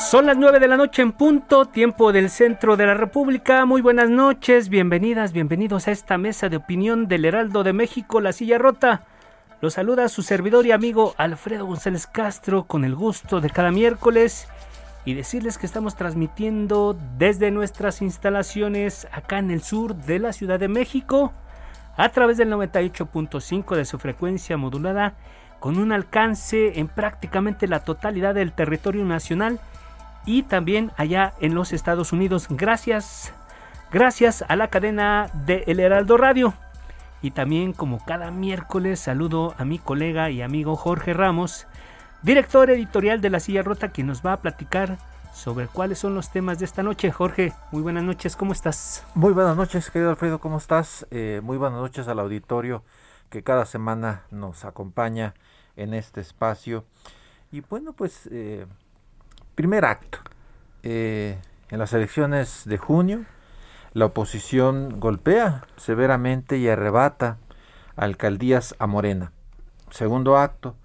Son las 9 de la noche en punto, tiempo del centro de la República. Muy buenas noches, bienvenidas, bienvenidos a esta mesa de opinión del Heraldo de México, La Silla Rota. Los saluda su servidor y amigo Alfredo González Castro con el gusto de cada miércoles y decirles que estamos transmitiendo desde nuestras instalaciones acá en el sur de la Ciudad de México a través del 98.5 de su frecuencia modulada con un alcance en prácticamente la totalidad del territorio nacional y también allá en los Estados Unidos. Gracias, gracias a la cadena de El Heraldo Radio. Y también como cada miércoles saludo a mi colega y amigo Jorge Ramos, director editorial de La Silla Rota, que nos va a platicar sobre cuáles son los temas de esta noche. Jorge, muy buenas noches, ¿cómo estás? Muy buenas noches, querido Alfredo, ¿cómo estás? Eh, muy buenas noches al auditorio que cada semana nos acompaña en este espacio. Y bueno, pues eh, Primer acto. Eh, en las elecciones de junio, la oposición golpea severamente y arrebata alcaldías a Morena. Segundo acto.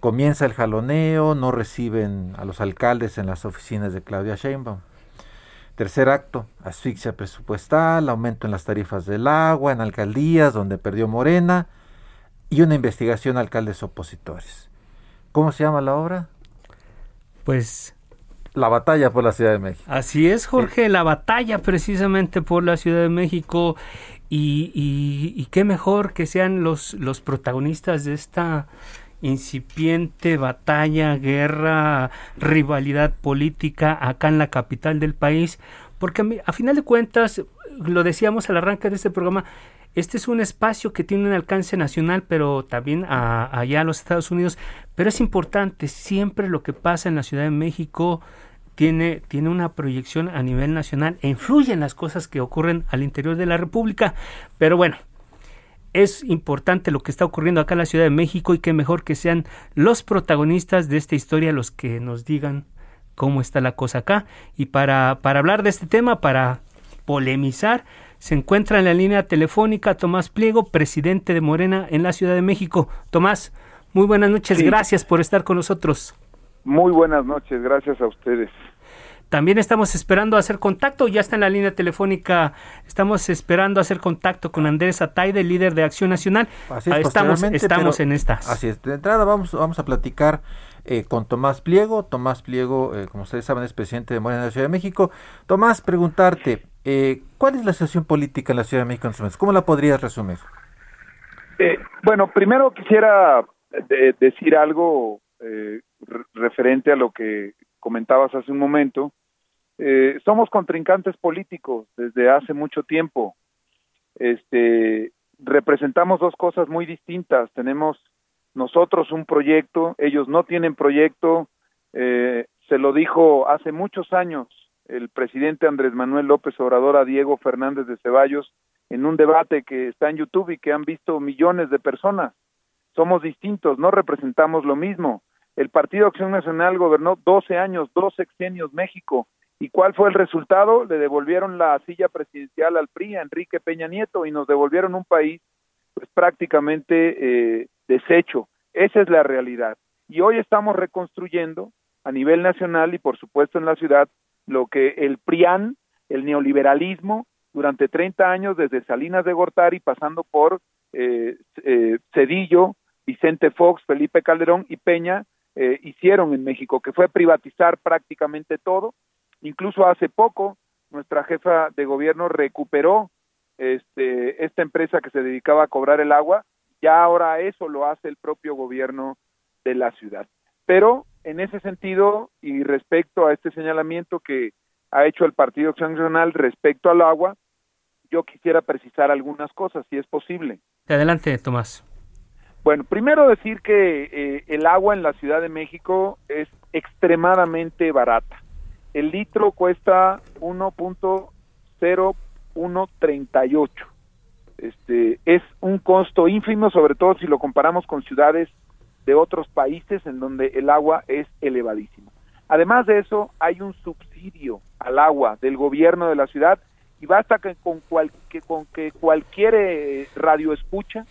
Comienza el jaloneo, no reciben a los alcaldes en las oficinas de Claudia Sheinbaum. Tercer acto, asfixia presupuestal, aumento en las tarifas del agua, en alcaldías donde perdió Morena y una investigación a alcaldes opositores. ¿Cómo se llama la obra? Pues la batalla por la Ciudad de México. Así es, Jorge, la batalla precisamente por la Ciudad de México. Y, y, qué mejor que sean los, los protagonistas de esta incipiente batalla, guerra, rivalidad política acá en la capital del país, porque a final de cuentas, lo decíamos al arranque de este programa, este es un espacio que tiene un alcance nacional, pero también allá a los Estados Unidos. Pero es importante, siempre lo que pasa en la Ciudad de México tiene, tiene una proyección a nivel nacional e influye en las cosas que ocurren al interior de la República. Pero bueno, es importante lo que está ocurriendo acá en la Ciudad de México y que mejor que sean los protagonistas de esta historia los que nos digan cómo está la cosa acá. Y para, para hablar de este tema, para polemizar, se encuentra en la línea telefónica Tomás Pliego, presidente de Morena en la Ciudad de México. Tomás, muy buenas noches, gracias por estar con nosotros. Muy buenas noches, gracias a ustedes. También estamos esperando hacer contacto, ya está en la línea telefónica, estamos esperando hacer contacto con Andrés Ataide, líder de Acción Nacional. Así es, estamos estamos en estas. Así es, de entrada vamos, vamos a platicar eh, con Tomás Pliego. Tomás Pliego, eh, como ustedes saben, es presidente de Morena de la Ciudad de México. Tomás, preguntarte, eh, ¿Cuál es la situación política en la Ciudad de México en este ¿Cómo la podrías resumir? Eh, bueno, primero quisiera eh, decir algo referente a lo que comentabas hace un momento. Somos contrincantes políticos desde hace mucho tiempo. Este, representamos dos cosas muy distintas. Tenemos nosotros un proyecto, ellos no tienen proyecto. se lo dijo hace muchos años el presidente Andrés Manuel López Obrador a Diego Fernández de Ceballos en un debate que está en YouTube y que han visto millones de personas. Somos distintos, no representamos lo mismo. El Partido Acción Nacional gobernó 12 años, dos sexenios México. ¿Y cuál fue el resultado? Le devolvieron la silla presidencial al PRI, a Enrique Peña Nieto, y nos devolvieron un país pues prácticamente eh, deshecho. Esa es la realidad. Y hoy estamos reconstruyendo a nivel nacional y por supuesto en la ciudad lo que el PRIAN, el neoliberalismo, durante 30 años, desde Salinas de Gortari, pasando por eh, eh, Cedillo, Vicente Fox, Felipe Calderón y Peña, eh, hicieron en México, que fue privatizar prácticamente todo. Incluso hace poco, nuestra jefa de gobierno recuperó este, esta empresa que se dedicaba a cobrar el agua, ya ahora eso lo hace el propio gobierno de la ciudad. Pero en ese sentido y respecto a este señalamiento que ha hecho el Partido Acción Nacional respecto al agua, yo quisiera precisar algunas cosas, si es posible. Adelante, Tomás. Bueno, primero decir que eh, el agua en la Ciudad de México es extremadamente barata. El litro cuesta 1.0138. Este es un costo ínfimo, sobre todo si lo comparamos con ciudades de otros países en donde el agua es elevadísimo. Además de eso, hay un subsidio al agua del gobierno de la ciudad y basta que con, cual, que, con que cualquier eh, radio escucha,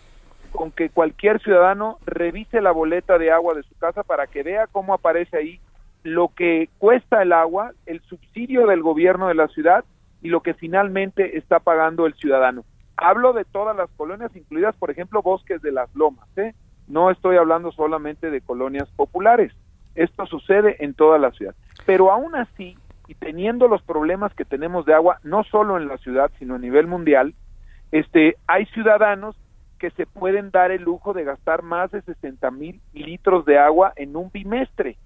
con que cualquier ciudadano revise la boleta de agua de su casa para que vea cómo aparece ahí lo que cuesta el agua, el subsidio del gobierno de la ciudad y lo que finalmente está pagando el ciudadano. Hablo de todas las colonias, incluidas, por ejemplo, Bosques de las Lomas. ¿eh? No estoy hablando solamente de colonias populares. Esto sucede en toda la ciudad. Pero aún así, y teniendo los problemas que tenemos de agua, no solo en la ciudad, sino a nivel mundial, este, hay ciudadanos que se pueden dar el lujo de gastar más de 60 mil litros de agua en un bimestre,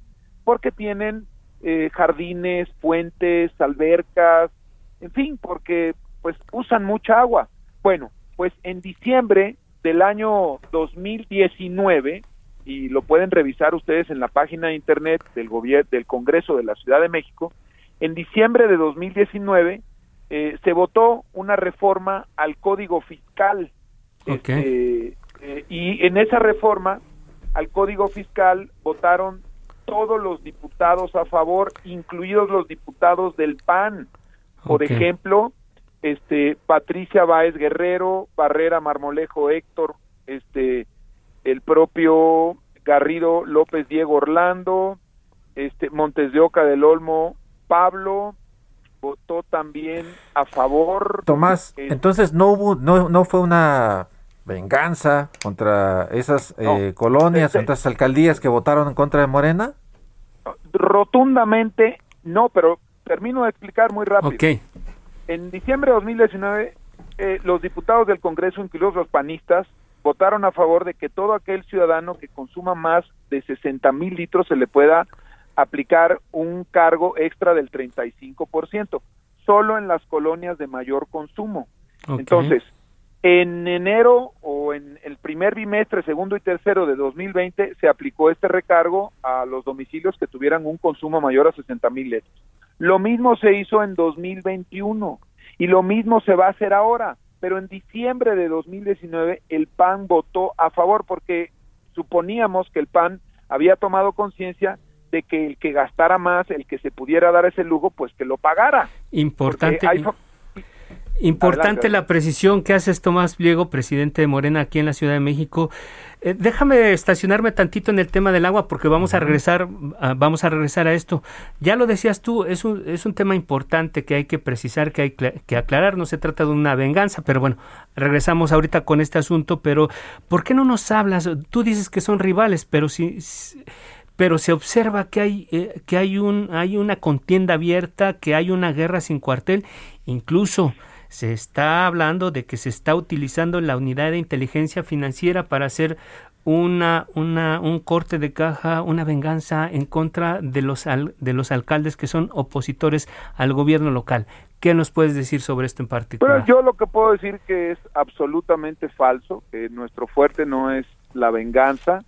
porque tienen eh, jardines, puentes, albercas, en fin, porque pues usan mucha agua. Bueno, pues en diciembre del año 2019, y lo pueden revisar ustedes en la página de internet del gobierno del Congreso de la Ciudad de México, en diciembre de 2019 eh, se votó una reforma al Código Fiscal. Este, eh, y en esa reforma al Código Fiscal votaron todos los diputados a favor, incluidos los diputados del PAN. Por ejemplo, este Patricia Báez Guerrero, Barrera Marmolejo Héctor, este el propio Garrido López Diego Orlando, este Montes de Oca del Olmo Pablo votó también a favor. Tomás, entonces no hubo, no, no fue una venganza contra esas eh, colonias, este contra esas alcaldías que votaron en contra de Morena? Rotundamente no, pero termino de explicar muy rápido. En diciembre de 2019, eh, los diputados del Congreso, incluidos los panistas, votaron a favor de que todo aquel ciudadano que consuma más de 60 mil litros se le pueda aplicar un cargo extra del 35%, solo en las colonias de mayor consumo. Entonces, en enero o en el primer bimestre, segundo y tercero de 2020, se aplicó este recargo a los domicilios que tuvieran un consumo mayor a 60 mil litros. Lo mismo se hizo en 2021 y lo mismo se va a hacer ahora, pero en diciembre de 2019 el PAN votó a favor porque suponíamos que el PAN había tomado conciencia de que el que gastara más, el que se pudiera dar ese lujo, pues que lo pagara. Importante. Importante la precisión que haces, Tomás Pliego, presidente de Morena aquí en la Ciudad de México. Eh, déjame estacionarme tantito en el tema del agua porque vamos a regresar, vamos a regresar a esto. Ya lo decías tú, es un, es un tema importante que hay que precisar, que hay que aclarar. No se trata de una venganza, pero bueno, regresamos ahorita con este asunto. Pero ¿por qué no nos hablas? Tú dices que son rivales, pero si pero se observa que hay, eh, que hay, un, hay una contienda abierta, que hay una guerra sin cuartel, incluso se está hablando de que se está utilizando la unidad de inteligencia financiera para hacer una, una, un corte de caja, una venganza en contra de los, de los alcaldes que son opositores al gobierno local. ¿Qué nos puedes decir sobre esto en particular? yo lo que puedo decir que es absolutamente falso, que nuestro fuerte no es la venganza,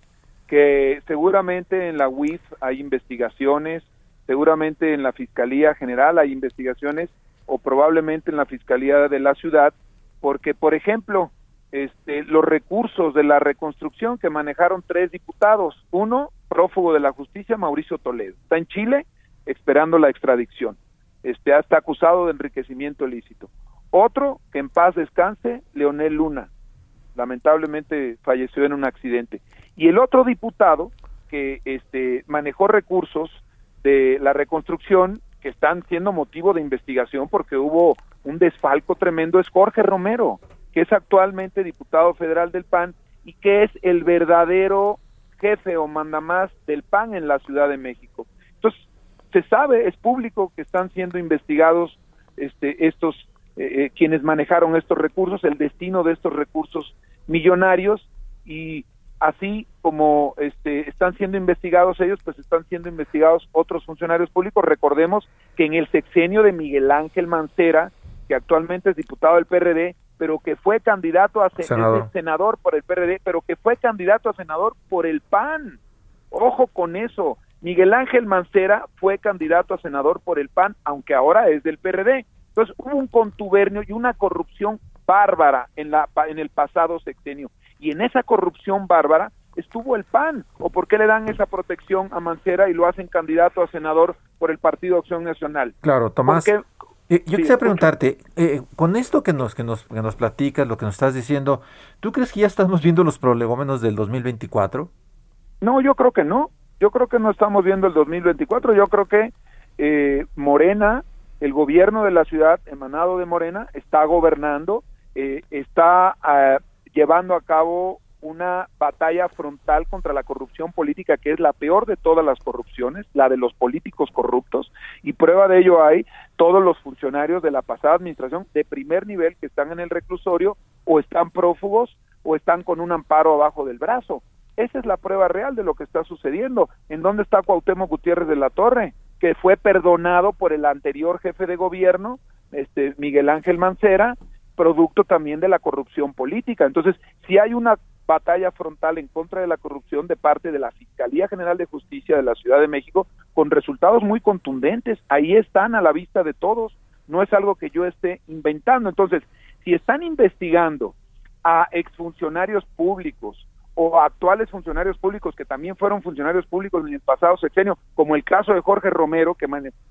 que seguramente en la UIF hay investigaciones, seguramente en la Fiscalía General hay investigaciones o probablemente en la Fiscalía de la Ciudad, porque, por ejemplo, este, los recursos de la reconstrucción que manejaron tres diputados, uno, prófugo de la justicia, Mauricio Toledo, está en Chile esperando la extradición, este, está acusado de enriquecimiento ilícito. Otro, que en paz descanse, Leonel Luna, lamentablemente falleció en un accidente y el otro diputado que este manejó recursos de la reconstrucción que están siendo motivo de investigación porque hubo un desfalco tremendo es Jorge Romero, que es actualmente diputado federal del PAN y que es el verdadero jefe o mandamás del PAN en la Ciudad de México. Entonces, se sabe, es público que están siendo investigados este, estos eh, quienes manejaron estos recursos, el destino de estos recursos millonarios y así como este, están siendo investigados ellos, pues están siendo investigados otros funcionarios públicos. Recordemos que en el sexenio de Miguel Ángel Mancera, que actualmente es diputado del PRD, pero que fue candidato a senador. senador por el PRD, pero que fue candidato a senador por el PAN. Ojo con eso. Miguel Ángel Mancera fue candidato a senador por el PAN, aunque ahora es del PRD. Entonces hubo un contubernio y una corrupción bárbara en, la, en el pasado sexenio. Y en esa corrupción bárbara estuvo el PAN. ¿O por qué le dan esa protección a Mancera y lo hacen candidato a senador por el Partido Acción Nacional? Claro, Tomás. Eh, yo quisiera preguntarte, eh, con esto que nos, que, nos, que nos platicas, lo que nos estás diciendo, ¿tú crees que ya estamos viendo los prolegómenos del 2024? No, yo creo que no. Yo creo que no estamos viendo el 2024. Yo creo que eh, Morena, el gobierno de la ciudad emanado de Morena, está gobernando, eh, está ah, llevando a cabo una batalla frontal contra la corrupción política que es la peor de todas las corrupciones, la de los políticos corruptos, y prueba de ello hay todos los funcionarios de la pasada administración de primer nivel que están en el reclusorio o están prófugos o están con un amparo abajo del brazo. Esa es la prueba real de lo que está sucediendo. ¿En dónde está Cuauhtémoc Gutiérrez de la Torre? Que fue perdonado por el anterior jefe de gobierno, este Miguel Ángel Mancera, producto también de la corrupción política. Entonces, si hay una batalla frontal en contra de la corrupción de parte de la Fiscalía General de Justicia de la Ciudad de México con resultados muy contundentes. Ahí están a la vista de todos. No es algo que yo esté inventando. Entonces, si están investigando a exfuncionarios públicos o actuales funcionarios públicos que también fueron funcionarios públicos en el pasado sexenio, como el caso de Jorge Romero, que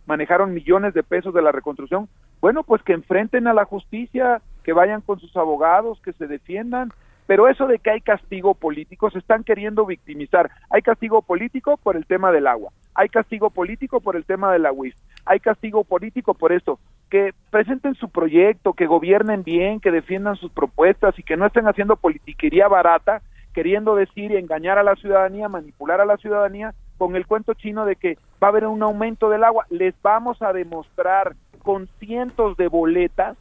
manejaron millones de pesos de la reconstrucción, bueno, pues que enfrenten a la justicia, que vayan con sus abogados, que se defiendan, pero eso de que hay castigo político, se están queriendo victimizar. Hay castigo político por el tema del agua, hay castigo político por el tema de la UIF, hay castigo político por esto. Que presenten su proyecto, que gobiernen bien, que defiendan sus propuestas y que no estén haciendo politiquería barata queriendo decir y engañar a la ciudadanía, manipular a la ciudadanía con el cuento chino de que va a haber un aumento del agua. Les vamos a demostrar con cientos de boletas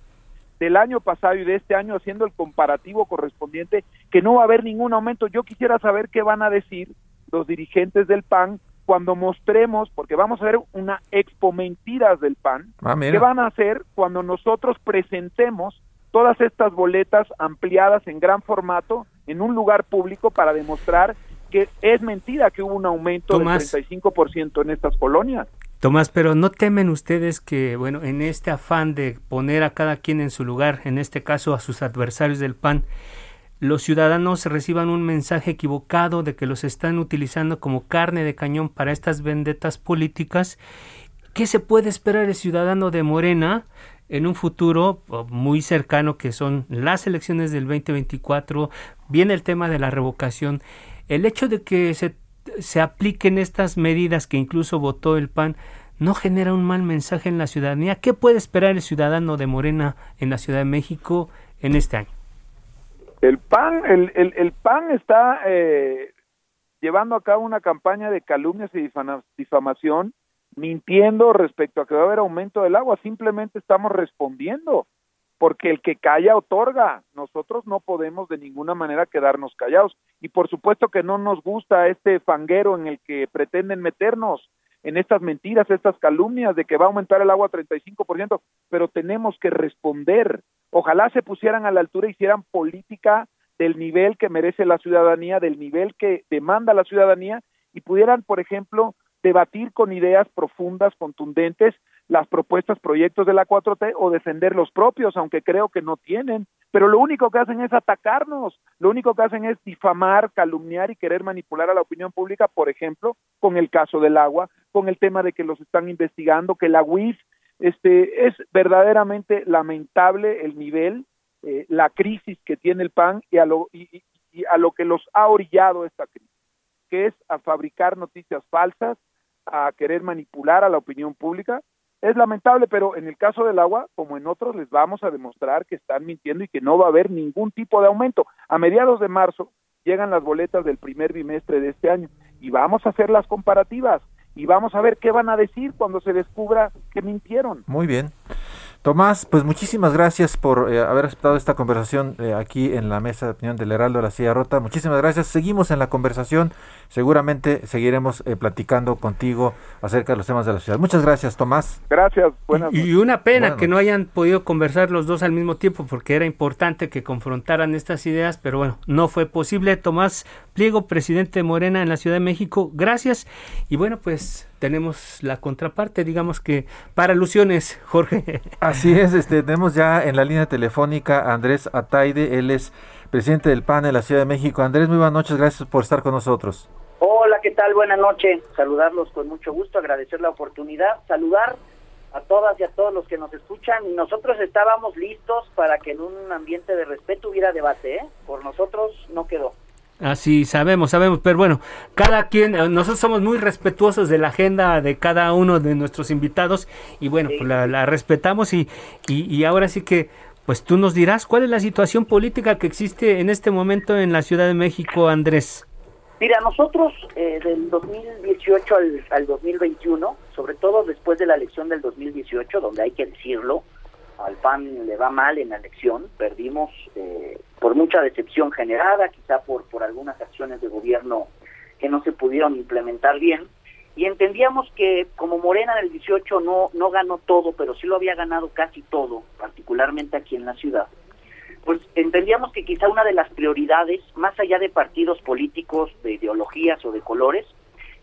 del año pasado y de este año haciendo el comparativo correspondiente que no va a haber ningún aumento. Yo quisiera saber qué van a decir los dirigentes del PAN cuando mostremos, porque vamos a ver una expo mentiras del PAN, ah, qué van a hacer cuando nosotros presentemos todas estas boletas ampliadas en gran formato en un lugar público para demostrar que es mentira que hubo un aumento del 35% en estas colonias. Tomás, pero ¿no temen ustedes que, bueno, en este afán de poner a cada quien en su lugar, en este caso a sus adversarios del PAN, los ciudadanos reciban un mensaje equivocado de que los están utilizando como carne de cañón para estas vendetas políticas? ¿Qué se puede esperar el ciudadano de Morena en un futuro muy cercano que son las elecciones del 2024, viene el tema de la revocación, el hecho de que se, se apliquen estas medidas que incluso votó el PAN no genera un mal mensaje en la ciudadanía. ¿Qué puede esperar el ciudadano de Morena en la Ciudad de México en este año? El PAN, el, PAN está eh, llevando a cabo una campaña de calumnias y difamación mintiendo respecto a que va a haber aumento del agua, simplemente estamos respondiendo, porque el que calla otorga, nosotros no podemos de ninguna manera quedarnos callados. Y por supuesto que no nos gusta este fanguero en el que pretenden meternos en estas mentiras, estas calumnias de que va a aumentar el agua 35%, pero tenemos que responder. Ojalá se pusieran a la altura hicieran política del nivel que merece la ciudadanía, del nivel que demanda la ciudadanía y pudieran, por ejemplo, debatir con ideas profundas, contundentes, las propuestas, proyectos de la 4T o defender los propios, aunque creo que no tienen. Pero lo único que hacen es atacarnos, lo único que hacen es difamar, calumniar y querer manipular a la opinión pública, por ejemplo, con el caso del agua, con el tema de que los están investigando, que la UIF, este, es verdaderamente lamentable el nivel, eh, la crisis que tiene el PAN y a lo, y a lo que los ha orillado esta crisis, que es a fabricar noticias falsas, a querer manipular a la opinión pública. Es lamentable, pero en el caso del agua, como en otros, les vamos a demostrar que están mintiendo y que no va a haber ningún tipo de aumento. A mediados de marzo llegan las boletas del primer bimestre de este año y vamos a hacer las comparativas y vamos a ver qué van a decir cuando se descubra que mintieron. Muy bien. Tomás, pues muchísimas gracias por eh, haber aceptado esta conversación eh, aquí en la mesa de opinión del Heraldo de la Silla Rota. Muchísimas gracias. Seguimos en la conversación. Seguramente seguiremos eh, platicando contigo acerca de los temas de la ciudad. Muchas gracias, Tomás. Gracias. Buenas y, y una pena que no hayan podido conversar los dos al mismo tiempo porque era importante que confrontaran estas ideas, pero bueno, no fue posible. Tomás Pliego, presidente de Morena en la Ciudad de México, gracias. Y bueno, pues tenemos la contraparte, digamos que para alusiones, Jorge. Así es, este, tenemos ya en la línea telefónica a Andrés Ataide, él es presidente del PAN en la Ciudad de México. Andrés, muy buenas noches, gracias por estar con nosotros. Hola, ¿qué tal? Buenas noches, saludarlos con mucho gusto, agradecer la oportunidad, saludar a todas y a todos los que nos escuchan. Y nosotros estábamos listos para que en un ambiente de respeto hubiera debate, ¿eh? Por nosotros no quedó. Así sabemos, sabemos, pero bueno, cada quien, eh, nosotros somos muy respetuosos de la agenda de cada uno de nuestros invitados y bueno, pues la, respetamos y, y, ahora sí que, pues tú nos dirás cuál es la situación política que existe en este momento en la Ciudad de México, Andrés. Mira, nosotros eh, del 2018 al, al 2021, sobre todo después de la elección del 2018, donde hay que decirlo, al PAN le va mal en la elección, perdimos eh, por mucha decepción generada, quizá por, por algunas acciones de gobierno que no se pudieron implementar bien, y entendíamos que como Morena en el 18 no, no ganó todo, pero sí lo había ganado casi todo, particularmente aquí en la ciudad, pues entendíamos que quizá una de las prioridades, más allá de partidos políticos, de ideologías o de colores,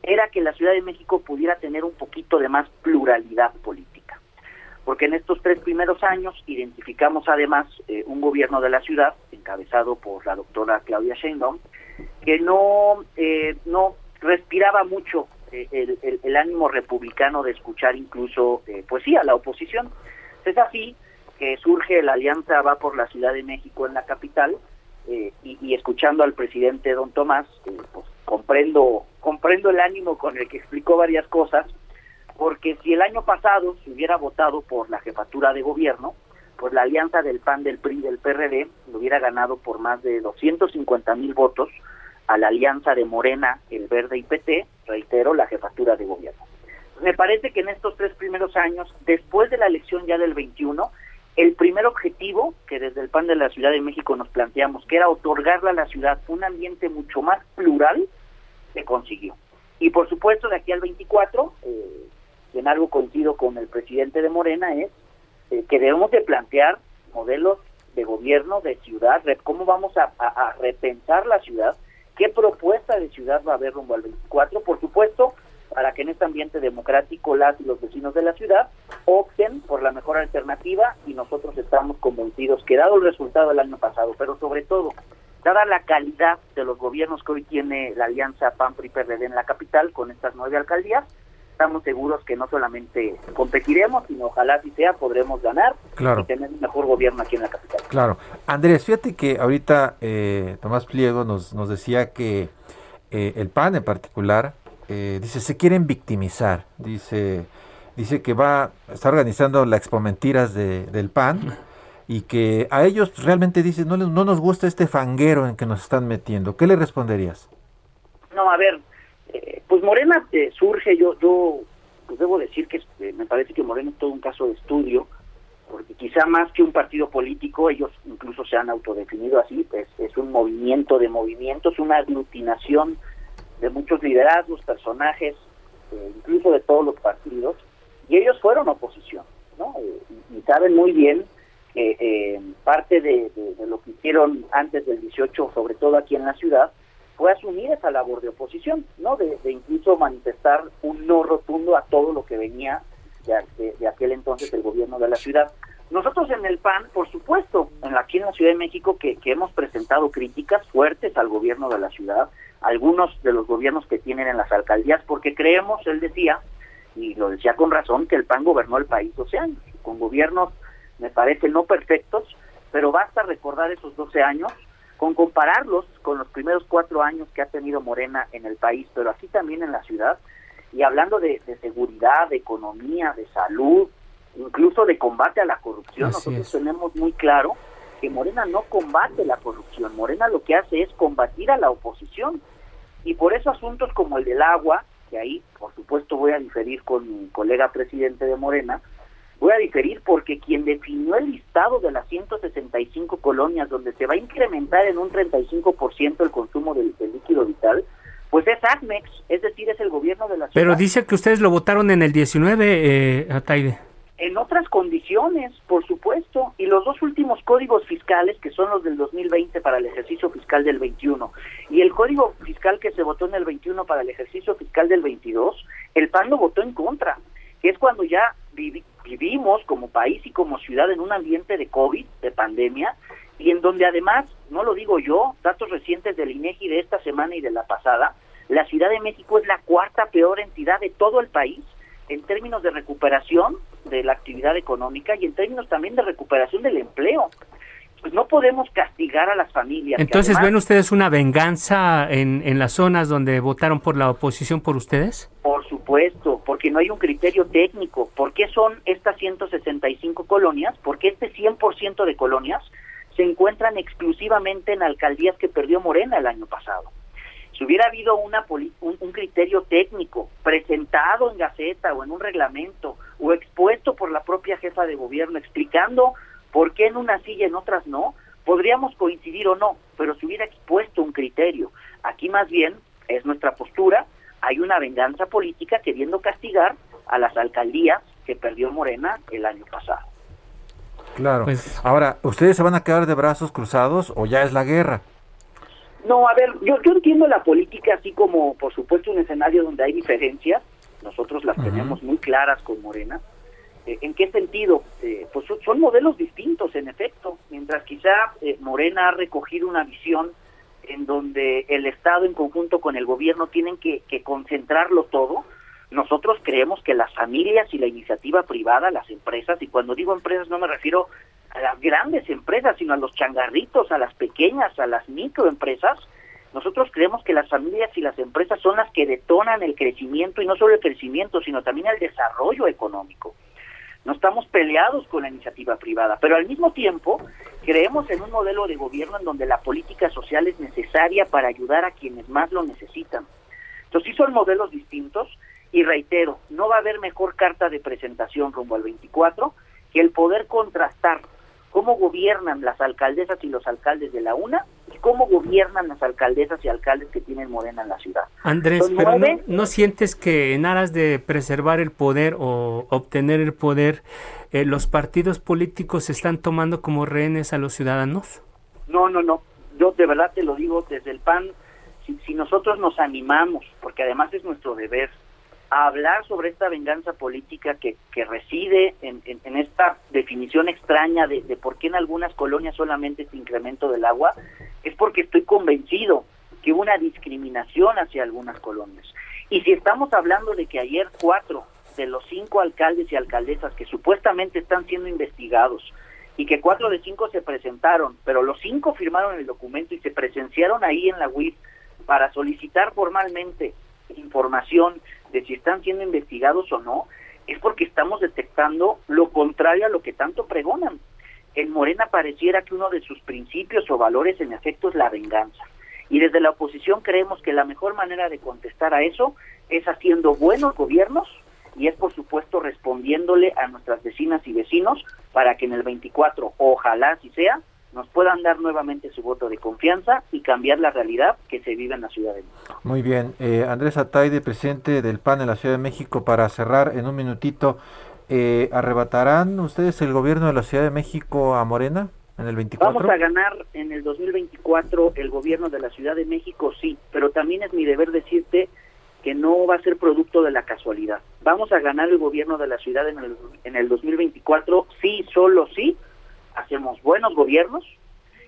era que la Ciudad de México pudiera tener un poquito de más pluralidad política porque en estos tres primeros años identificamos además eh, un gobierno de la ciudad, encabezado por la doctora Claudia Sheinbaum, que no, eh, no respiraba mucho eh, el, ánimo republicano de escuchar incluso pues sí, a la oposición. Es así que surge la alianza Va por la Ciudad de México en la capital, y, y, escuchando al presidente don Tomás, pues comprendo, comprendo el ánimo con el que explicó varias cosas, porque si el año pasado se hubiera votado por la jefatura de gobierno, pues la alianza del PAN, del PRI, del PRD lo hubiera ganado por más de 250 mil votos a la alianza de Morena, el Verde y PT, reitero, la jefatura de gobierno. Me parece que en estos tres primeros años, después de la elección ya del 21, el primer objetivo que desde el PAN de la Ciudad de México nos planteamos, que era otorgarle a la ciudad un ambiente mucho más plural, se consiguió. Y por supuesto, de aquí al 24, eh, en algo coincido con el presidente de Morena, es eh, que debemos de plantear modelos de gobierno, de ciudad, cómo vamos a, repensar la ciudad, qué propuesta de ciudad va a haber rumbo al 24, por supuesto, para que en este ambiente democrático las y los vecinos de la ciudad opten por la mejor alternativa y nosotros estamos convencidos que dado el resultado del año pasado, pero sobre todo, dada la calidad de los gobiernos que hoy tiene la alianza PAN-PRI-PRD en la capital con estas nueve alcaldías, estamos seguros que no solamente competiremos, sino ojalá si sea, podremos ganar y tener un mejor gobierno aquí en la capital. Claro. Andrés, fíjate que ahorita eh, Tomás Pliego nos, nos decía que eh, el PAN en particular, eh, dice, se quieren victimizar, dice, dice que va, está organizando la Expo Mentiras de, del PAN y que a ellos realmente dice, no, no nos gusta este fanguero en que nos están metiendo. ¿Qué le responderías? No, a ver, pues Morena eh, surge, yo, yo pues debo decir que eh, me parece que Morena es todo un caso de estudio, porque quizá más que un partido político, ellos incluso se han autodefinido así, pues es un movimiento de movimientos, una aglutinación de muchos liderazgos, personajes, eh, incluso de todos los partidos, y ellos fueron oposición, ¿no? y, saben muy bien que parte de, de, lo que hicieron antes del 18, sobre todo aquí en la ciudad, fue asumir esa labor de oposición, ¿no? De, incluso manifestar un no rotundo a todo lo que venía de, aquel entonces el gobierno de la ciudad. Nosotros en el PAN, por supuesto, en, aquí en la Ciudad de México, que, hemos presentado críticas fuertes al gobierno de la ciudad, algunos de los gobiernos que tienen en las alcaldías, porque creemos, él decía, y lo decía con razón, que el PAN gobernó el país 12 años, con gobiernos, me parece, no perfectos, pero basta recordar esos 12 años con compararlos con los primeros cuatro años que ha tenido Morena en el país, pero así también en la ciudad, y hablando de, seguridad, de economía, de salud, incluso de combate a la corrupción, nosotros tenemos muy claro que Morena no combate la corrupción, Morena lo que hace es combatir a la oposición, y por eso asuntos como el del agua, que ahí por supuesto voy a diferir con mi colega presidente de Morena, voy a diferir porque quien definió el listado de las 165 colonias donde se va a incrementar en un 35% el consumo del, líquido vital, pues es ACMEX, es decir, es el gobierno de la ciudad. Pero dice que ustedes lo votaron en el 19, eh, Ataide. En otras condiciones, por supuesto, y los dos últimos códigos fiscales, que son los del 2020 para el ejercicio fiscal del 21, y el código fiscal que se votó en el 21 para el ejercicio fiscal del 22, el PAN lo votó en contra, que es cuando ya vivimos como país y como ciudad en un ambiente de COVID, de pandemia, y en donde además, no lo digo yo, datos recientes del INEGI de esta semana y de la pasada, la Ciudad de México es la cuarta peor entidad de todo el país en términos de recuperación de la actividad económica y en términos también de recuperación del empleo. Pues no podemos castigar a las familias. Entonces, ¿ven ustedes una venganza en, en las zonas donde votaron por la oposición por ustedes? Por supuesto, porque no hay un criterio técnico. ¿Por qué son estas 165 colonias? Porque este 100% de colonias se encuentran exclusivamente en alcaldías que perdió Morena el año pasado. Si hubiera habido una un, criterio técnico presentado en Gaceta o en un reglamento o expuesto por la propia jefa de gobierno explicando por qué en una silla y en otras no, podríamos coincidir o no, pero si hubiera expuesto un criterio. Aquí más bien es nuestra postura, hay una venganza política queriendo castigar a las alcaldías que perdió Morena el año pasado. Claro. Pues, Ahora, ¿ustedes se van a quedar de brazos cruzados o ya es la guerra? No, a ver, yo, yo entiendo la política así como, por supuesto, un escenario donde hay diferencias. Nosotros las tenemos muy claras con Morena. Eh, ¿En qué sentido? Eh, pues son modelos distintos, en efecto. Mientras quizá eh, Morena ha recogido una visión en donde el Estado en conjunto con el gobierno tienen que, que concentrarlo todo, nosotros creemos que las familias y la iniciativa privada, las empresas, y cuando digo empresas no me refiero a las grandes empresas, sino a los changarritos, a las pequeñas, a las microempresas, nosotros creemos que las familias y las empresas son las que detonan el crecimiento y no solo el crecimiento, sino también el desarrollo económico. No estamos peleados con la iniciativa privada, pero al mismo tiempo creemos en un modelo de gobierno en donde la política social es necesaria para ayudar a quienes más lo necesitan. Entonces sí son modelos distintos y reitero, no va a haber mejor carta de presentación rumbo al 24 que el poder contrastar cómo gobiernan las alcaldesas y los alcaldes de la UNA cómo gobiernan las alcaldesas y alcaldes que tienen Morena en la ciudad. Andrés, pero no, sientes que en aras de preservar el poder o obtener el poder, eh, los partidos políticos se están tomando como rehenes a los ciudadanos? No, no, no. Yo de verdad te lo digo desde el PAN, si nosotros nos animamos, porque además es nuestro deber, a hablar sobre esta venganza política que, que reside en, en, esta definición extraña de, de, por qué en algunas colonias solamente este incremento del agua, es porque estoy convencido que hubo una discriminación hacia algunas colonias. Y si estamos hablando de que ayer cuatro de los cinco alcaldes y alcaldesas que supuestamente están siendo investigados y que cuatro de cinco se presentaron, pero los cinco firmaron el documento y se presenciaron ahí en la UIF para solicitar formalmente información de si están siendo investigados o no, es porque estamos detectando lo contrario a lo que tanto pregonan. En Morena pareciera que uno de sus principios o valores en efecto es la venganza. Y desde la oposición creemos que la mejor manera de contestar a eso es haciendo buenos gobiernos y es por supuesto respondiéndole a nuestras vecinas y vecinos para que en el 24, ojalá así sea, nos puedan dar nuevamente su voto de confianza y cambiar la realidad que se vive en la Ciudad de México. Muy bien. Eh, Andrés Ataide, presidente del PAN en la Ciudad de México, para cerrar en un minutito, eh, ¿arrebatarán ustedes el gobierno de la Ciudad de México a Morena en el 24? Vamos a ganar en el 2024 el gobierno de la Ciudad de México, sí, pero también es mi deber decirte que no va a ser producto de la casualidad. Vamos a ganar el gobierno de la ciudad en el, en el 2024, sí, solo sí, hacemos buenos gobiernos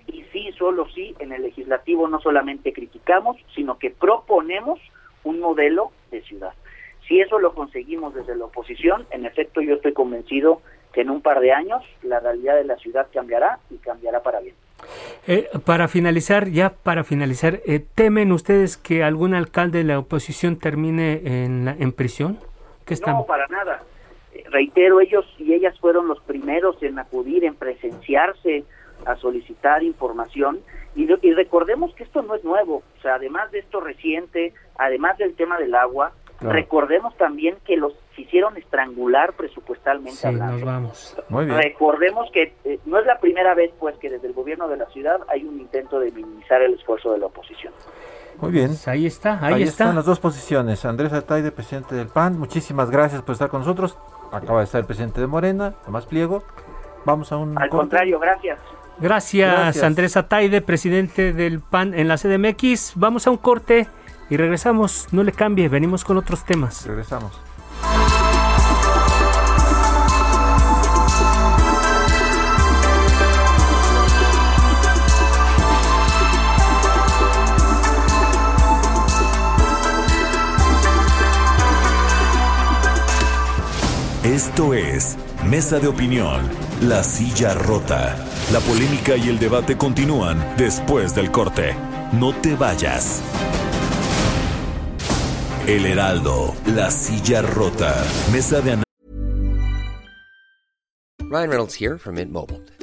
y sí, solo sí, en el legislativo no solamente criticamos, sino que proponemos un modelo de ciudad. Si eso lo conseguimos desde la oposición, en efecto yo estoy convencido que en un par de años la realidad de la ciudad cambiará y cambiará para bien. Eh, para finalizar, ya para finalizar, eh, ¿temen ustedes que algún alcalde de la oposición termine en, en prisión? ¿Qué No, para nada reitero, ellos y ellas fueron los primeros en acudir, en presenciarse a solicitar información y, y, recordemos que esto no es nuevo, o sea, además de esto reciente, además del tema del agua, Recordemos también que los hicieron estrangular presupuestalmente sí, Nos vamos. Muy bien. Recordemos que eh, no es la primera vez pues que desde el gobierno de la ciudad hay un intento de minimizar el esfuerzo de la oposición. Muy bien. Pues ahí está, ahí, ahí está. están las dos posiciones. Andrés Ataide, presidente del PAN, muchísimas gracias por estar con nosotros. Acaba de estar el presidente de Morena, Tomás Pliego. Vamos a un Al contrario, gracias. Gracias, Andrés Ataide, presidente del PAN en la CDMX. Vamos a un corte y regresamos. No le cambie, venimos con otros temas. Regresamos. Esto es Mesa de Opinión, La Silla Rota. La polémica y el debate continúan después del corte. No te vayas. El Heraldo, La Silla Rota, Mesa de Ryan Reynolds here from Mint Mobile.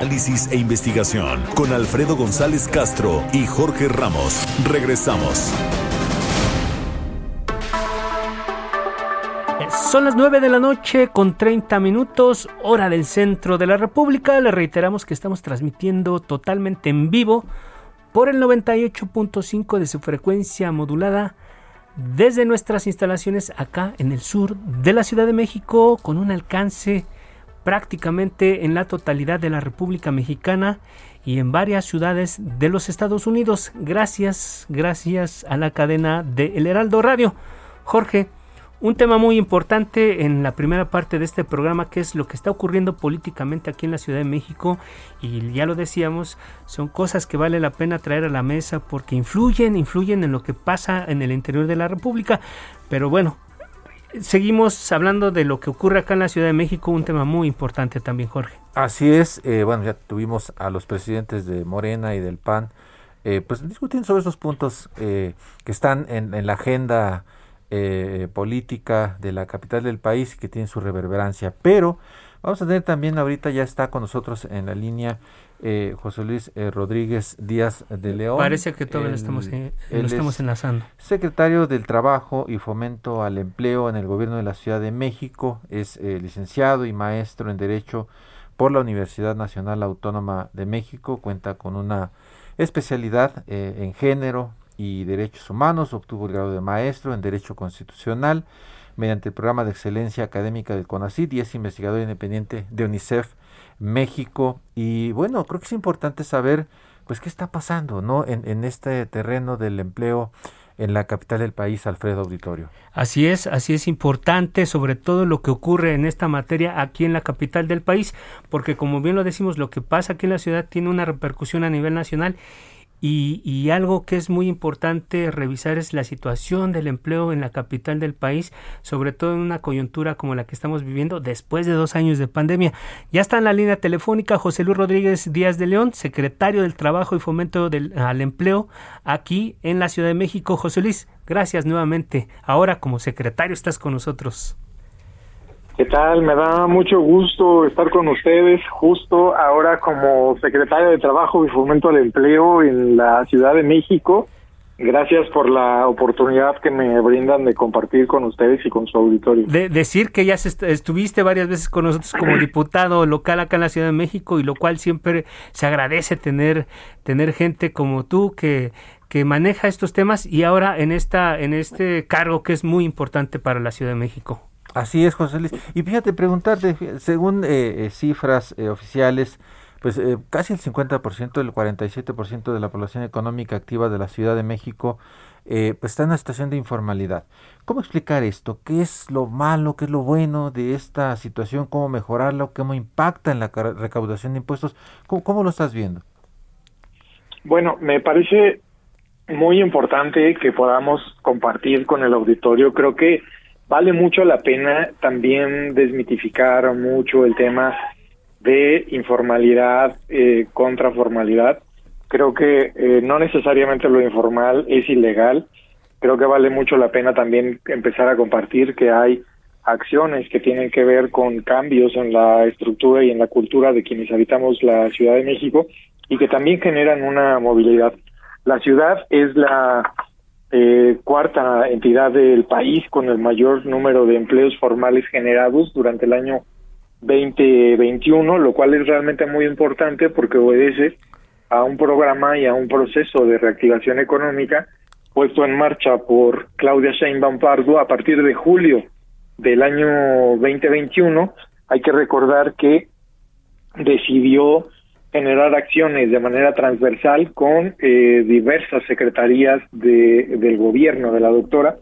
Análisis e investigación con Alfredo González Castro y Jorge Ramos. Regresamos. Son las 9 de la noche con 30 minutos, hora del centro de la República. Le reiteramos que estamos transmitiendo totalmente en vivo por el 98.5 de su frecuencia modulada desde nuestras instalaciones acá en el sur de la Ciudad de México con un alcance prácticamente en la totalidad de la República Mexicana y en varias ciudades de los Estados Unidos. Gracias, gracias a la cadena de El Heraldo Radio. Jorge, un tema muy importante en la primera parte de este programa que es lo que está ocurriendo políticamente aquí en la Ciudad de México y ya lo decíamos, son cosas que vale la pena traer a la mesa porque influyen, influyen en lo que pasa en el interior de la República, pero bueno, seguimos hablando de lo que ocurre acá en la Ciudad de México, un tema muy importante también, Jorge. Así es, eh, bueno, ya tuvimos a los presidentes de Morena y del PAN, eh, pues discutiendo sobre esos puntos eh, que están en, en la agenda política de la capital del país que tienen su reverberancia. Pero vamos a tener también, ahorita ya está con nosotros en la línea eh, José Luis eh, Rodríguez Díaz de León. Parece que todavía lo estamos, eh, lo estamos enlazando. Secretario del Trabajo y Fomento al Empleo en el Gobierno de la Ciudad de México. Es eh, licenciado y maestro en Derecho por la Universidad Nacional Autónoma de México. Cuenta con una especialidad en género y derechos humanos. Obtuvo el grado de maestro en Derecho Constitucional mediante el programa de excelencia académica del CONACYT y es investigador independiente de UNICEF México. Y bueno, creo que es importante saber, pues, qué está pasando, ¿no? En, en este terreno del empleo en la capital del país, Alfredo Auditorio. Así es, así es importante, sobre todo lo que ocurre en esta materia aquí en la capital del país, porque como bien lo decimos, lo que pasa aquí en la ciudad tiene una repercusión a nivel nacional y, y, algo que es muy importante revisar es la situación del empleo en la capital del país, sobre todo en una coyuntura como la que estamos viviendo después de dos años de pandemia. Ya está en la línea telefónica José Luis Rodríguez Díaz de León, secretario del Trabajo y Fomento del, al Empleo aquí en la Ciudad de México. José Luis, gracias nuevamente. Ahora como secretario estás con nosotros. ¿Qué tal? Me da mucho gusto estar con ustedes justo ahora como secretario de Trabajo y Fomento al Empleo en la Ciudad de México. Gracias por la oportunidad que me brindan de compartir con ustedes y con su auditorio. De decir que ya estuviste varias veces con nosotros como diputado local acá en la Ciudad de México y lo cual siempre se agradece tener tener gente como tú que que maneja estos temas y ahora en esta en este cargo que es muy importante para la Ciudad de México. Así es, José Luis. Y fíjate, preguntarte, según eh, eh, cifras eh, oficiales, pues eh, casi el 50%, el 47% de la población económica activa de la Ciudad de México eh, pues está en una situación de informalidad. ¿Cómo explicar esto? ¿Qué es lo malo, qué es lo bueno de esta situación? ¿Cómo mejorarlo? ¿Cómo impacta en la recaudación de impuestos? ¿Cómo, cómo lo estás viendo? Bueno, me parece muy importante que podamos compartir con el auditorio. Creo que vale mucho la pena también desmitificar mucho el tema de informalidad eh, contra formalidad. Creo que eh, no necesariamente lo informal es ilegal. Creo que vale mucho la pena también empezar a compartir que hay acciones que tienen que ver con cambios en la estructura y en la cultura de quienes habitamos la Ciudad de México y que también generan una movilidad. La ciudad es la eh, cuarta entidad del país con el mayor número de empleos formales generados durante el año 2021, lo cual es realmente muy importante porque obedece a un programa y a un proceso de reactivación económica puesto en marcha por Claudia Sheinbaum Pardo a partir de julio del año 2021. Hay que recordar que decidió generar acciones de manera transversal con eh, diversas secretarías de, del gobierno de la doctora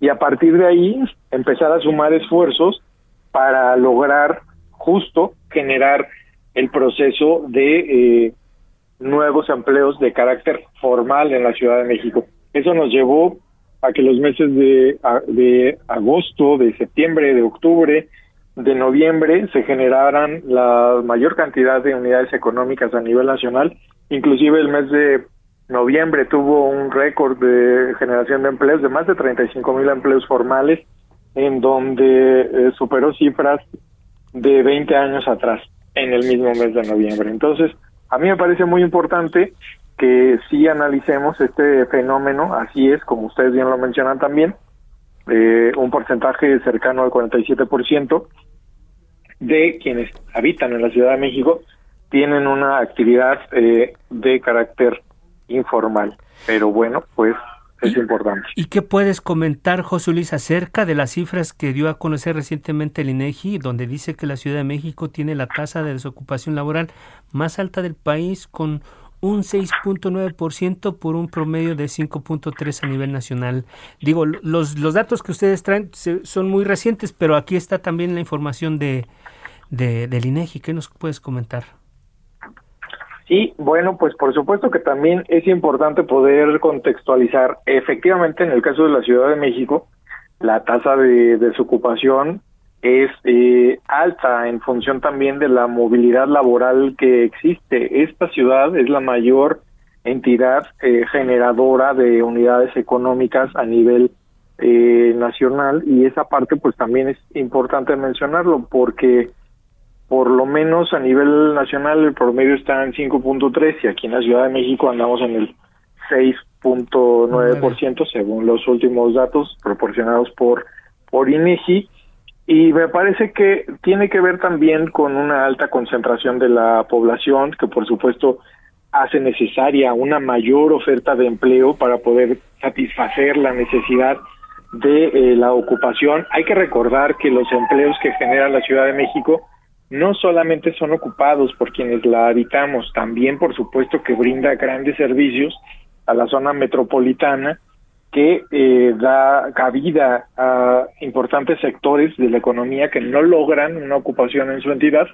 y a partir de ahí empezar a sumar esfuerzos para lograr justo generar el proceso de eh, nuevos empleos de carácter formal en la Ciudad de México. Eso nos llevó a que los meses de, de agosto, de septiembre, de octubre, de noviembre se generaran la mayor cantidad de unidades económicas a nivel nacional. Inclusive el mes de noviembre tuvo un récord de generación de empleos de más de 35 mil empleos formales, en donde eh, superó cifras de 20 años atrás, en el mismo mes de noviembre. Entonces, a mí me parece muy importante que sí analicemos este fenómeno, así es, como ustedes bien lo mencionan también, eh, un porcentaje cercano al 47% de quienes habitan en la Ciudad de México tienen una actividad eh, de carácter informal. Pero bueno, pues es importante. ¿Y qué puedes comentar, José Luis, acerca de las cifras que dio a conocer recientemente el INEGI, donde dice que la Ciudad de México tiene la tasa de desocupación laboral más alta del país con un 6.9% por un promedio de 5.3 a nivel nacional. Digo, los, los datos que ustedes traen son muy recientes, pero aquí está también la información de, de, del INEGI. ¿Qué nos puedes comentar? Sí, bueno, pues por supuesto que también es importante poder contextualizar. Efectivamente, en el caso de la Ciudad de México, la tasa de desocupación es eh, alta en función también de la movilidad laboral que existe. Esta ciudad es la mayor entidad eh, generadora de unidades económicas a nivel eh, nacional y esa parte pues también es importante mencionarlo porque por lo menos a nivel nacional el promedio está en 5.3 y aquí en la Ciudad de México andamos en el 6.9% según los últimos datos proporcionados por por INEGI y me parece que tiene que ver también con una alta concentración de la población, que por supuesto hace necesaria una mayor oferta de empleo para poder satisfacer la necesidad de eh, la ocupación. Hay que recordar que los empleos que genera la Ciudad de México no solamente son ocupados por quienes la habitamos, también por supuesto que brinda grandes servicios a la zona metropolitana que eh, da cabida a importantes sectores de la economía que no logran una ocupación en su entidad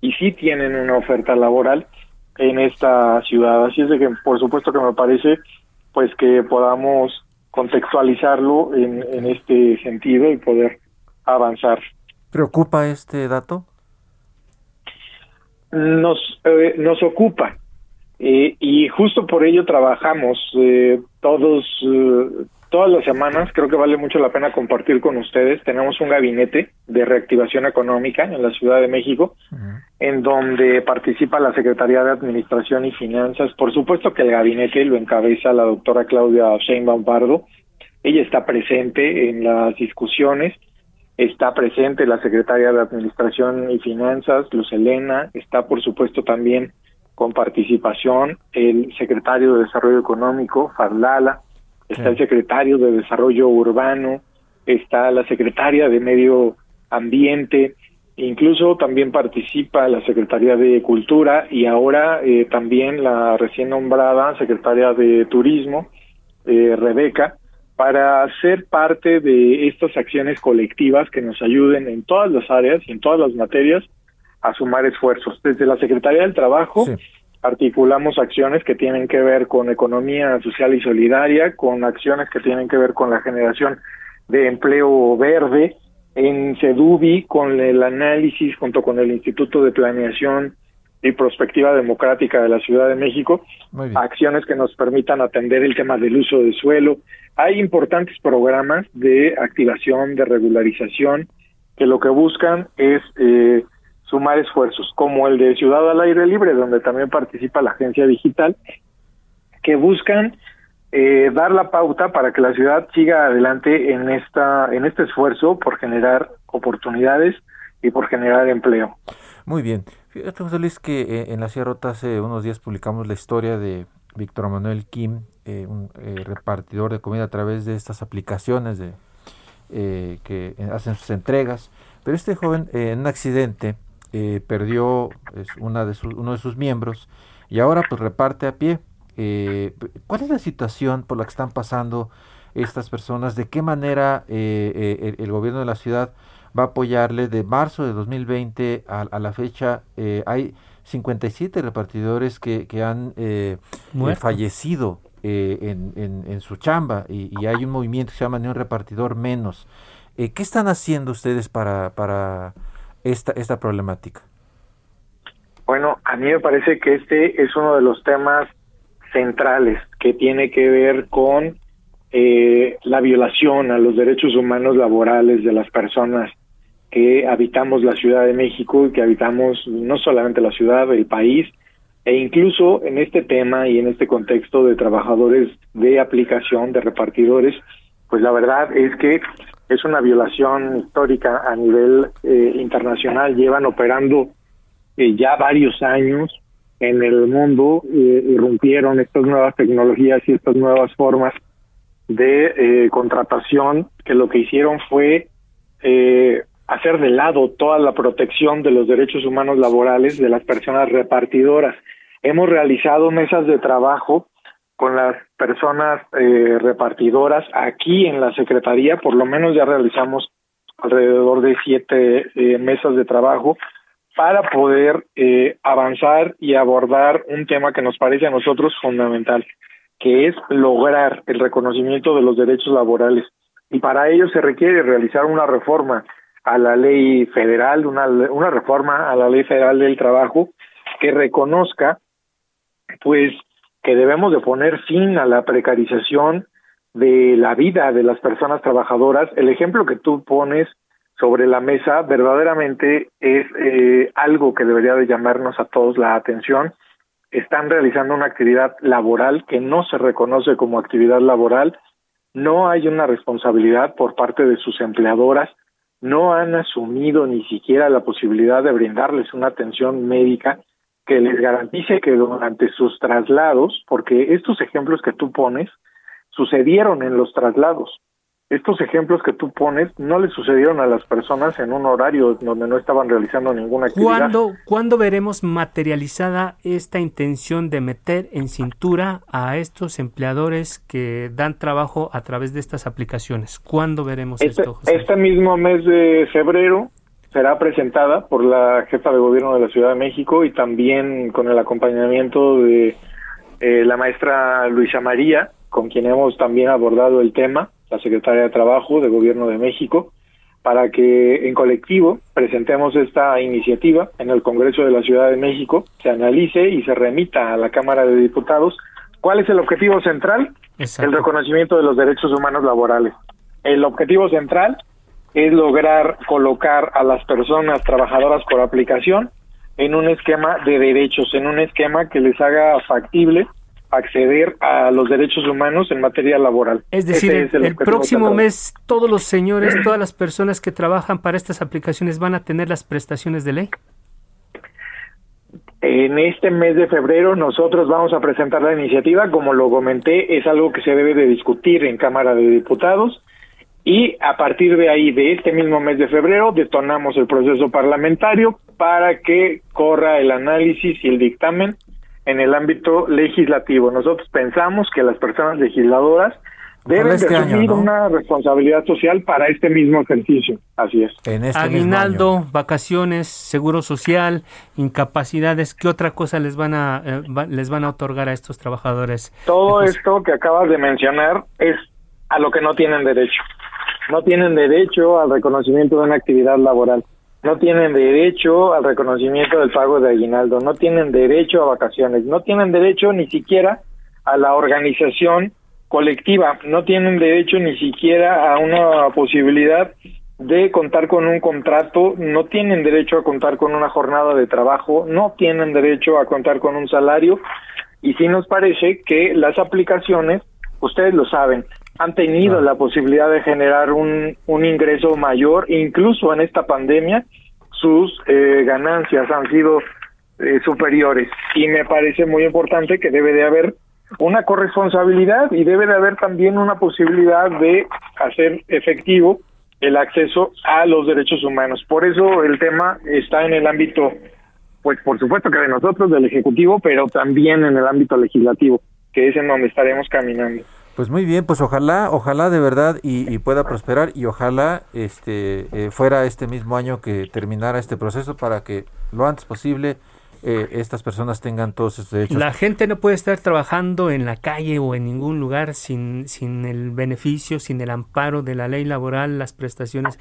y sí tienen una oferta laboral en esta ciudad. Así es de que, por supuesto que me parece, pues que podamos contextualizarlo en, en este sentido y poder avanzar. ¿Preocupa este dato? Nos, eh, nos ocupa, eh, y justo por ello trabajamos eh, todos eh, todas las semanas. Creo que vale mucho la pena compartir con ustedes. Tenemos un gabinete de reactivación económica en la Ciudad de México, en donde participa la Secretaría de Administración y Finanzas. Por supuesto que el gabinete lo encabeza la doctora Claudia Sheinbaum Pardo. Ella está presente en las discusiones. Está presente la Secretaria de Administración y Finanzas, Luz Elena. Está, por supuesto, también con participación el secretario de Desarrollo Económico, Fadlala, está el secretario de Desarrollo Urbano, está la secretaria de Medio Ambiente, incluso también participa la Secretaría de Cultura y ahora eh, también la recién nombrada Secretaria de Turismo, eh, Rebeca, para ser parte de estas acciones colectivas que nos ayuden en todas las áreas y en todas las materias a sumar esfuerzos. Desde la Secretaría del Trabajo articulamos acciones que tienen que ver con economía social y solidaria, con acciones que tienen que ver con la generación de empleo verde, en CEDUBI con el análisis junto con el Instituto de Planeación y Prospectiva Democrática de la Ciudad de México, acciones que nos permitan atender el tema del uso de suelo. Hay importantes programas de activación, de regularización, que lo que buscan es eh, sumar esfuerzos, como el de Ciudad al Aire Libre, donde también participa la agencia digital, que buscan eh, dar la pauta para que la ciudad siga adelante en esta en este esfuerzo por generar oportunidades y por generar empleo. Muy bien. Fíjate, José Luis, que eh, en la Sierra hace unos días publicamos la historia de Víctor Manuel Kim, eh, un repartidor de comida a través de estas aplicaciones de que hacen sus entregas. Pero este joven en un accidente perdió pues, una de uno de sus miembros y ahora pues reparte a pie eh, ¿Cuál es la situación por la que están pasando estas personas? ¿De qué manera eh, eh, el, gobierno de la ciudad va a apoyarle? De marzo de 2020 a, la fecha hay 57 repartidores que, que han fallecido en, en, su chamba y, hay un movimiento que se llama Ni un repartidor menos. ¿Qué están haciendo ustedes para, para esta, esta problemática? Bueno, a mí me parece que este es uno de los temas centrales que tiene que ver con eh, la violación a los derechos humanos laborales de las personas que habitamos la Ciudad de México y que habitamos no solamente la ciudad, el país, e incluso en este tema y en este contexto de trabajadores de aplicación, de repartidores, pues la verdad es que es una violación histórica a nivel eh, internacional. Llevan operando eh, ya varios años en el mundo eh, irrumpieron estas nuevas tecnologías y estas nuevas formas de eh, contratación que lo que hicieron fue eh, hacer de lado toda la protección de los derechos humanos laborales de las personas repartidoras. Hemos realizado mesas de trabajo con las personas eh, repartidoras aquí en la Secretaría, por lo menos ya realizamos alrededor de siete eh, mesas de trabajo para poder eh, avanzar y abordar un tema que nos parece a nosotros fundamental, que es lograr el reconocimiento de los derechos laborales. Y para ello se requiere realizar una reforma a la ley federal, una, una reforma a la ley federal del trabajo que reconozca, pues, que debemos de poner fin a la precarización de la vida de las personas trabajadoras. El ejemplo que tú pones sobre la mesa verdaderamente es eh, algo que debería de llamarnos a todos la atención. Están realizando una actividad laboral que no se reconoce como actividad laboral, no hay una responsabilidad por parte de sus empleadoras, no han asumido ni siquiera la posibilidad de brindarles una atención médica que les garantice que durante sus traslados, porque estos ejemplos que tú pones sucedieron en los traslados, estos ejemplos que tú pones no le sucedieron a las personas en un horario donde no estaban realizando ninguna actividad. ¿Cuándo, ¿Cuándo veremos materializada esta intención de meter en cintura a estos empleadores que dan trabajo a través de estas aplicaciones? ¿Cuándo veremos este, esto? Este mismo mes de febrero será presentada por la jefa de gobierno de la Ciudad de México y también con el acompañamiento de eh, la maestra Luisa María, con quien hemos también abordado el tema la Secretaria de Trabajo de Gobierno de México, para que en colectivo presentemos esta iniciativa en el Congreso de la Ciudad de México, se analice y se remita a la Cámara de Diputados. ¿Cuál es el objetivo central? El reconocimiento de los derechos humanos laborales. El objetivo central es lograr colocar a las personas trabajadoras por aplicación en un esquema de derechos, en un esquema que les haga factible acceder a los derechos humanos en materia laboral. Es decir, el, próximo mes todos los señores, todas las personas que trabajan para estas aplicaciones van a tener las prestaciones de ley. En este mes de febrero nosotros vamos a presentar la iniciativa, como lo comenté, es algo que se debe de discutir en Cámara de Diputados y a partir de ahí, de este mismo mes de febrero, detonamos el proceso parlamentario para que corra el análisis y el dictamen en el ámbito legislativo. Nosotros pensamos que las personas legisladoras deben este de año, asumir ¿no? una responsabilidad social para este mismo ejercicio. Así es. En este mismo Aguinaldo, año. vacaciones, seguro social, incapacidades, ¿qué otra cosa les van a eh, va- les van a otorgar a estos trabajadores? Todo esto que acabas de mencionar es a lo que no tienen derecho. No tienen derecho al reconocimiento de una actividad laboral. No tienen derecho al reconocimiento del pago de aguinaldo. No tienen derecho a vacaciones. No tienen derecho ni siquiera a la organización colectiva. No tienen derecho ni siquiera a una posibilidad de contar con un contrato. No tienen derecho a contar con una jornada de trabajo. No tienen derecho a contar con un salario y sí nos parece que las aplicaciones, ustedes lo saben, han tenido la posibilidad de generar un, un ingreso mayor, incluso en esta pandemia, sus eh, ganancias han sido eh, superiores. Y me parece muy importante que debe de haber una corresponsabilidad y debe de haber también una posibilidad de hacer efectivo el acceso a los derechos humanos. Por eso el tema está en el ámbito pues por supuesto que de nosotros, del Ejecutivo, pero también en el ámbito legislativo, que es en donde estaremos caminando. Pues muy bien, pues ojalá, ojalá de verdad y, pueda prosperar y ojalá este eh, fuera este mismo año que terminara este proceso para que lo antes posible eh, estas personas tengan todos sus derechos. La gente no puede estar trabajando en la calle o en ningún lugar sin, sin el beneficio, sin el amparo de la ley laboral, las prestaciones.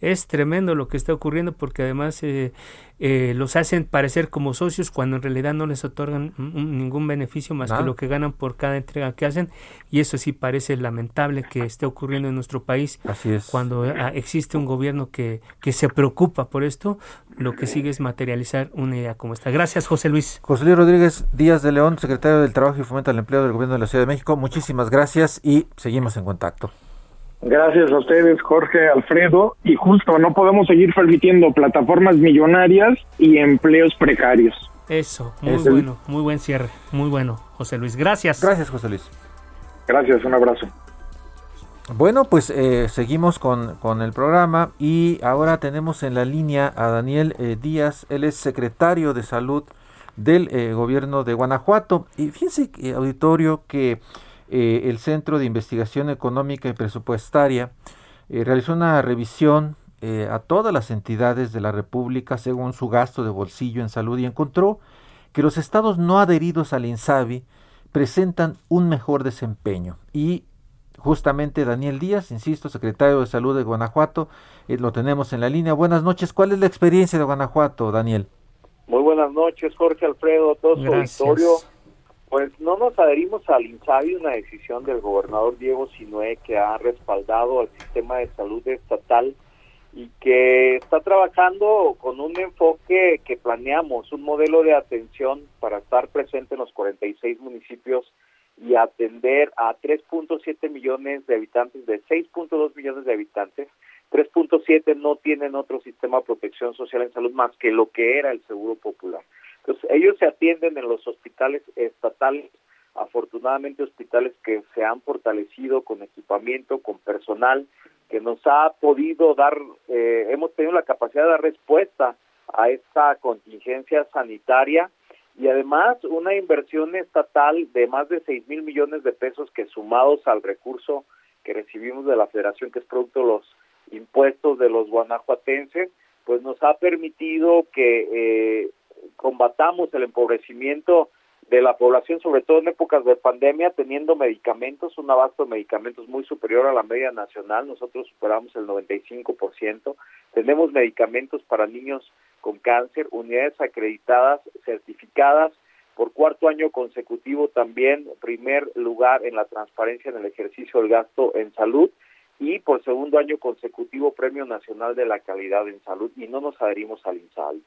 Es tremendo lo que está ocurriendo porque además eh, eh, los hacen parecer como socios cuando en realidad no les otorgan ningún beneficio más Nada. que lo que ganan por cada entrega que hacen y eso sí parece lamentable que esté ocurriendo en nuestro país Así es. cuando ah, existe un gobierno que, que se preocupa por esto, lo que sigue es materializar una idea como esta. Gracias, José Luis. José Luis Rodríguez Díaz de León, secretario del Trabajo y Fomento al Empleo del Gobierno de la Ciudad de México, muchísimas gracias y seguimos en contacto. Gracias a ustedes, Jorge, Alfredo, y justo no podemos seguir permitiendo plataformas millonarias y empleos precarios. Eso, muy Eso. bueno, muy buen cierre, muy bueno, José Luis. Gracias. Gracias, José Luis. Gracias, un abrazo. Bueno, pues eh, seguimos con, con el programa y ahora tenemos en la línea a Daniel eh, Díaz, él es secretario de salud del eh, gobierno de Guanajuato. Y fíjense, eh, auditorio, que el Centro de Investigación Económica y Presupuestaria realizó una revisión a todas las entidades de la República según su gasto de bolsillo en salud y encontró que los estados no adheridos al INSABI presentan un mejor desempeño y justamente Daniel Díaz, insisto, secretario de Salud de Guanajuato, eh, lo tenemos en la línea. Buenas noches, ¿cuál es la experiencia de Guanajuato, Daniel? Muy buenas noches, Jorge Alfredo, todo su auditorio. Pues no nos adherimos al INSABI, una decisión del gobernador Diego Sinué que ha respaldado al sistema de salud estatal y que está trabajando con un enfoque que planeamos, un modelo de atención para estar presente en los 46 municipios y atender a 3.7 millones de habitantes, de 6.2 millones de habitantes. 3.7 no tienen otro sistema de protección social en salud más que lo que era el Seguro Popular. Entonces, ellos se atienden en los hospitales estatales, afortunadamente hospitales que se han fortalecido con equipamiento, con personal, que nos ha podido dar, eh, hemos tenido la capacidad de dar respuesta a esta contingencia sanitaria y además una inversión estatal de más de 6 mil millones de pesos que sumados al recurso que recibimos de la federación, que es producto de los impuestos de los guanajuatenses, pues nos ha permitido que eh, combatamos el empobrecimiento de la población, sobre todo en épocas de pandemia, teniendo medicamentos, un abasto de medicamentos muy superior a la media nacional, nosotros superamos el 95%, tenemos medicamentos para niños con cáncer, unidades acreditadas, certificadas, por cuarto año consecutivo también primer lugar en la transparencia en el ejercicio del gasto en salud y por segundo año consecutivo Premio Nacional de la Calidad en Salud y no nos adherimos al INSABI.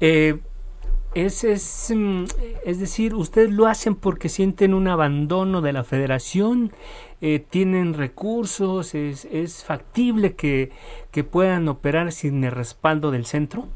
Eh, es, es, mm, es decir, ustedes lo hacen porque sienten un abandono de la federación, eh, tienen recursos, es, es factible que, que puedan operar sin el respaldo del centro.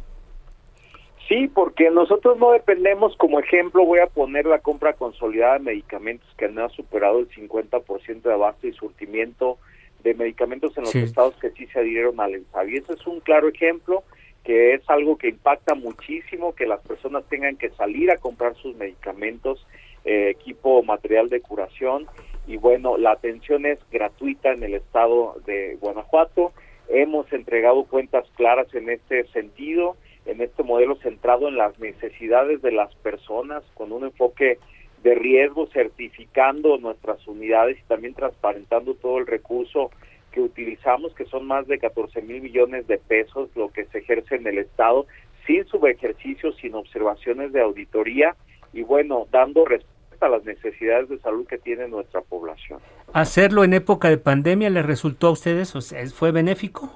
Sí, porque nosotros no dependemos, como ejemplo, voy a poner la compra consolidada de medicamentos que no ha superado el 50% de abasto y surtimiento de medicamentos en los Sí. estados que sí se adhirieron al ENSABI. Ese es un claro ejemplo que es algo que impacta muchísimo, que las personas tengan que salir a comprar sus medicamentos, eh, equipo, material de curación y bueno, la atención es gratuita en el estado de Guanajuato. Hemos entregado cuentas claras en este sentido, en este modelo centrado en las necesidades de las personas, con un enfoque de riesgo, certificando nuestras unidades y también transparentando todo el recurso que utilizamos, que son más de 14 mil millones de pesos, lo que se ejerce en el Estado, sin subejercicio, sin observaciones de auditoría y bueno, dando respuesta a las necesidades de salud que tiene nuestra población. ¿Hacerlo en época de pandemia le resultó a ustedes? O sea, ¿Fue benéfico?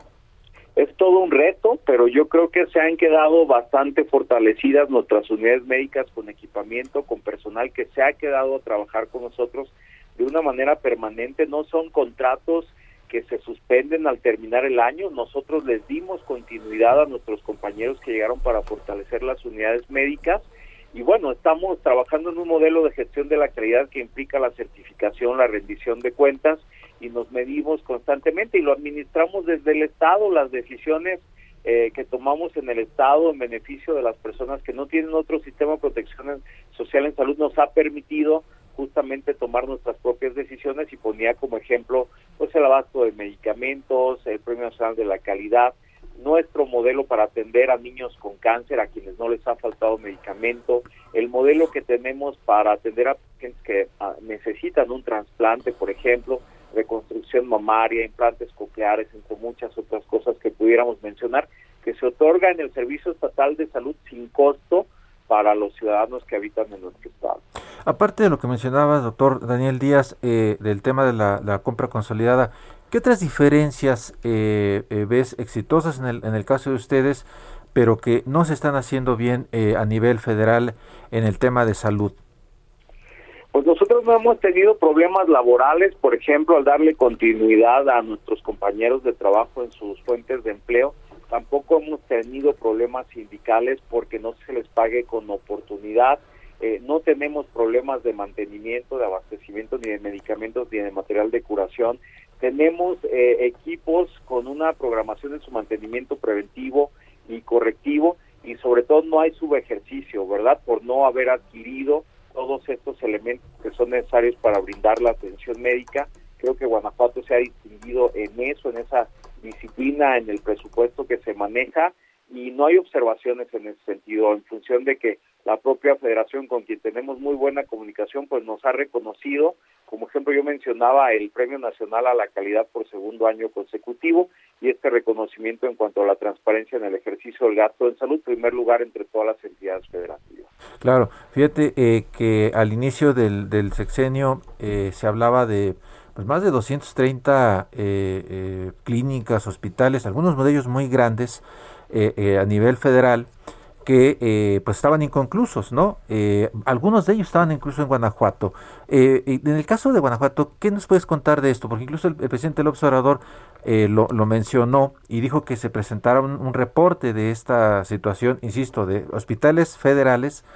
Es todo un reto, pero yo creo que se han quedado bastante fortalecidas nuestras unidades médicas con equipamiento, con personal que se ha quedado a trabajar con nosotros de una manera permanente. No son contratos que se suspenden al terminar el año. Nosotros les dimos continuidad a nuestros compañeros que llegaron para fortalecer las unidades médicas. Y bueno, estamos trabajando en un modelo de gestión de la calidad que implica la certificación, la rendición de cuentas y nos medimos constantemente y lo administramos desde el Estado, las decisiones eh, que tomamos en el Estado en beneficio de las personas que no tienen otro sistema de protección social en salud nos ha permitido justamente tomar nuestras propias decisiones y ponía como ejemplo pues el abasto de medicamentos, el Premio Nacional de la Calidad, nuestro modelo para atender a niños con cáncer, a quienes no les ha faltado medicamento, el modelo que tenemos para atender a pacientes que ah, necesitan un trasplante, por ejemplo, reconstrucción mamaria, implantes cocleares, entre muchas otras cosas que pudiéramos mencionar, que se otorga en el Servicio Estatal de Salud sin costo para los ciudadanos que habitan en nuestro estado. Aparte de lo que mencionabas, doctor Daniel Díaz, eh, del tema de la, compra consolidada, ¿qué otras diferencias eh, eh, ves exitosas en el, en el caso de ustedes, pero que no se están haciendo bien a nivel federal en el tema de salud? Pues nosotros no hemos tenido problemas laborales, por ejemplo, al darle continuidad a nuestros compañeros de trabajo en sus fuentes de empleo Tampoco hemos tenido problemas sindicales porque no se les pague con oportunidad. Eh, no tenemos problemas de mantenimiento, de abastecimiento, ni de medicamentos, ni de material de curación. Tenemos eh, equipos con una programación en su mantenimiento preventivo y correctivo y sobre todo no hay subejercicio, ¿verdad? Por no haber adquirido todos estos elementos que son necesarios para brindar la atención médica. Creo que Guanajuato se ha distinguido en eso, en esa disciplina en el presupuesto que se maneja y no hay observaciones en ese sentido, en función de que la propia federación con quien tenemos muy buena comunicación pues nos ha reconocido, como ejemplo yo mencionaba el Premio Nacional a la Calidad por segundo año consecutivo y este reconocimiento en cuanto a la transparencia en el ejercicio del gasto en salud, primer lugar entre todas las entidades federativas. Claro, fíjate eh, que al inicio del, sexenio eh, se hablaba de pues más de 230 eh, eh, clínicas, hospitales, algunos de ellos muy grandes eh, a nivel federal que pues estaban inconclusos, ¿no? algunos de ellos estaban incluso en Guanajuato. en el caso de Guanajuato, ¿qué nos puedes contar de esto? Porque incluso el, presidente del observador lo, lo, mencionó y dijo que se presentara un reporte de esta situación, insisto, de hospitales federales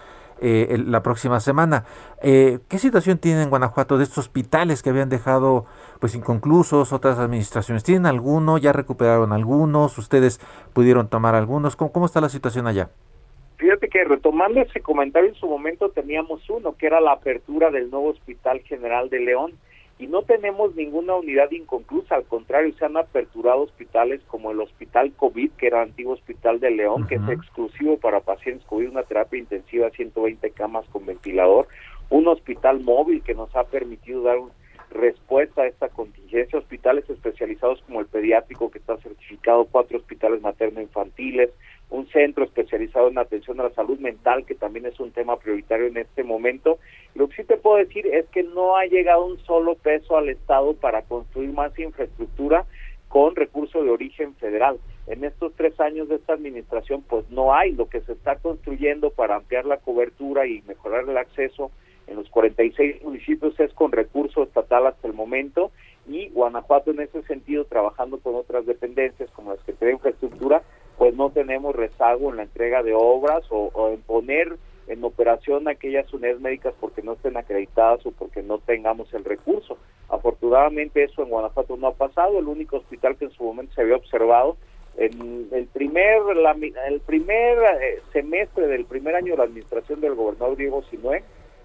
eh, la próxima semana. Eh, ¿Qué situación tienen en Guanajuato de estos hospitales que habían dejado pues inconclusos otras administraciones? ¿Tienen alguno? ¿Ya recuperaron algunos? ¿Ustedes pudieron tomar algunos? ¿Cómo, cómo está la situación allá? Fíjate que retomando ese comentario en su momento teníamos uno, que era la apertura del nuevo Hospital General de León y no tenemos ninguna unidad inconclusa, al contrario, se han aperturado hospitales como el Hospital COVID, que era el antiguo Hospital de León, que es exclusivo para pacientes COVID, una terapia intensiva, 120 camas con ventilador, un hospital móvil que nos ha permitido dar respuesta a esta contingencia, hospitales especializados como el pediátrico que está certificado, cuatro hospitales materno-infantiles, un centro especializado en atención a la salud mental, que también es un tema prioritario en este momento. Lo que sí te puedo decir es que no ha llegado un solo peso al Estado para construir más infraestructura con recurso de origen federal. En estos tres años de esta administración, pues no hay lo que se está construyendo para ampliar la cobertura y mejorar el acceso en los 46 municipios es con recurso estatal hasta el momento y Guanajuato en ese sentido trabajando con otras dependencias como las que tienen infraestructura pues no tenemos rezago en la entrega de obras o, en poner en operación aquellas unidades médicas porque no estén acreditadas o porque no tengamos el recurso. Afortunadamente eso en Guanajuato no ha pasado, el único hospital que en su momento se había observado en el primer el primer eh, semestre del primer año de la administración del gobernador Diego Sinue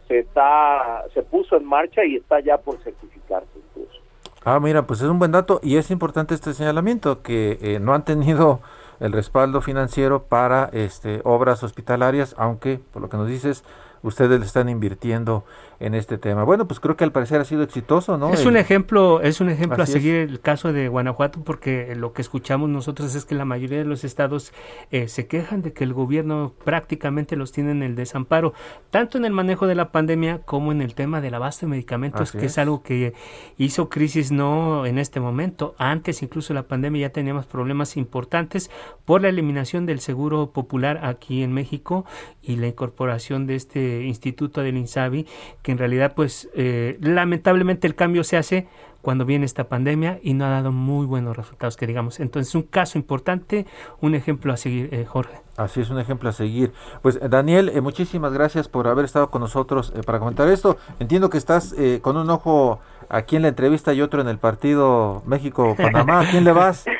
se está se puso en marcha y está ya por certificarse incluso. Ah, mira, pues es un buen dato y es importante este señalamiento que eh, no han tenido el respaldo financiero para este obras hospitalarias, aunque por lo que nos dices ustedes le están invirtiendo en este tema. Bueno, pues creo que al parecer ha sido exitoso, ¿no? Es un ejemplo, es un ejemplo a seguir el caso de Guanajuato porque lo que escuchamos nosotros es que la mayoría de los estados eh, se quejan de que el gobierno prácticamente los tiene en el desamparo, tanto en el manejo de la pandemia como en el tema del abasto de medicamentos, que es. algo que hizo crisis no en este momento, antes incluso de la pandemia ya teníamos problemas importantes por la eliminación del seguro popular aquí en México y la incorporación de este instituto del INSABI que en realidad pues eh, lamentablemente el cambio se hace cuando viene esta pandemia y no ha dado muy buenos resultados que digamos. Entonces un caso importante, un ejemplo a seguir, eh, Jorge. Así es, un ejemplo a seguir. Pues Daniel, eh, muchísimas gracias por haber estado con nosotros para comentar esto. Entiendo que estás con un ojo aquí en la entrevista y otro en el partido México-Panamá. ¿A quién le vas?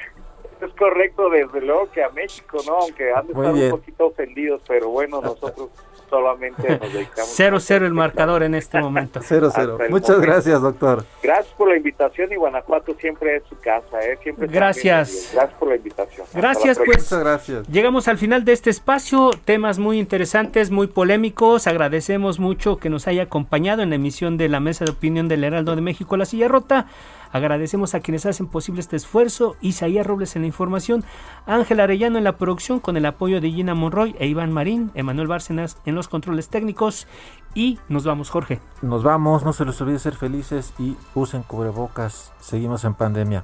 Es correcto, desde luego que a México, ¿no? Aunque han estado un poquito ofendidos, pero bueno, nosotros solamente nos dedicamos. 0-0 el marcador en este momento. 0-0. Muchas gracias, doctor. Gracias por la invitación y Guanajuato siempre es su casa, ¿eh? Siempre gracias. Gracias por la invitación. Gracias, pues. Muchas gracias. Llegamos al final de este espacio, temas muy interesantes, muy polémicos. Agradecemos mucho que nos haya acompañado en la emisión de la Mesa de Opinión del Heraldo de México, La Silla Rota. Agradecemos a quienes hacen posible este esfuerzo, Isaías Robles en la información, Ángel Arellano en la producción con el apoyo de Gina Monroy e Iván Marín, Emanuel Bárcenas en los controles técnicos y nos vamos Jorge. Nos vamos, no se les olvide ser felices y usen cubrebocas, seguimos en pandemia.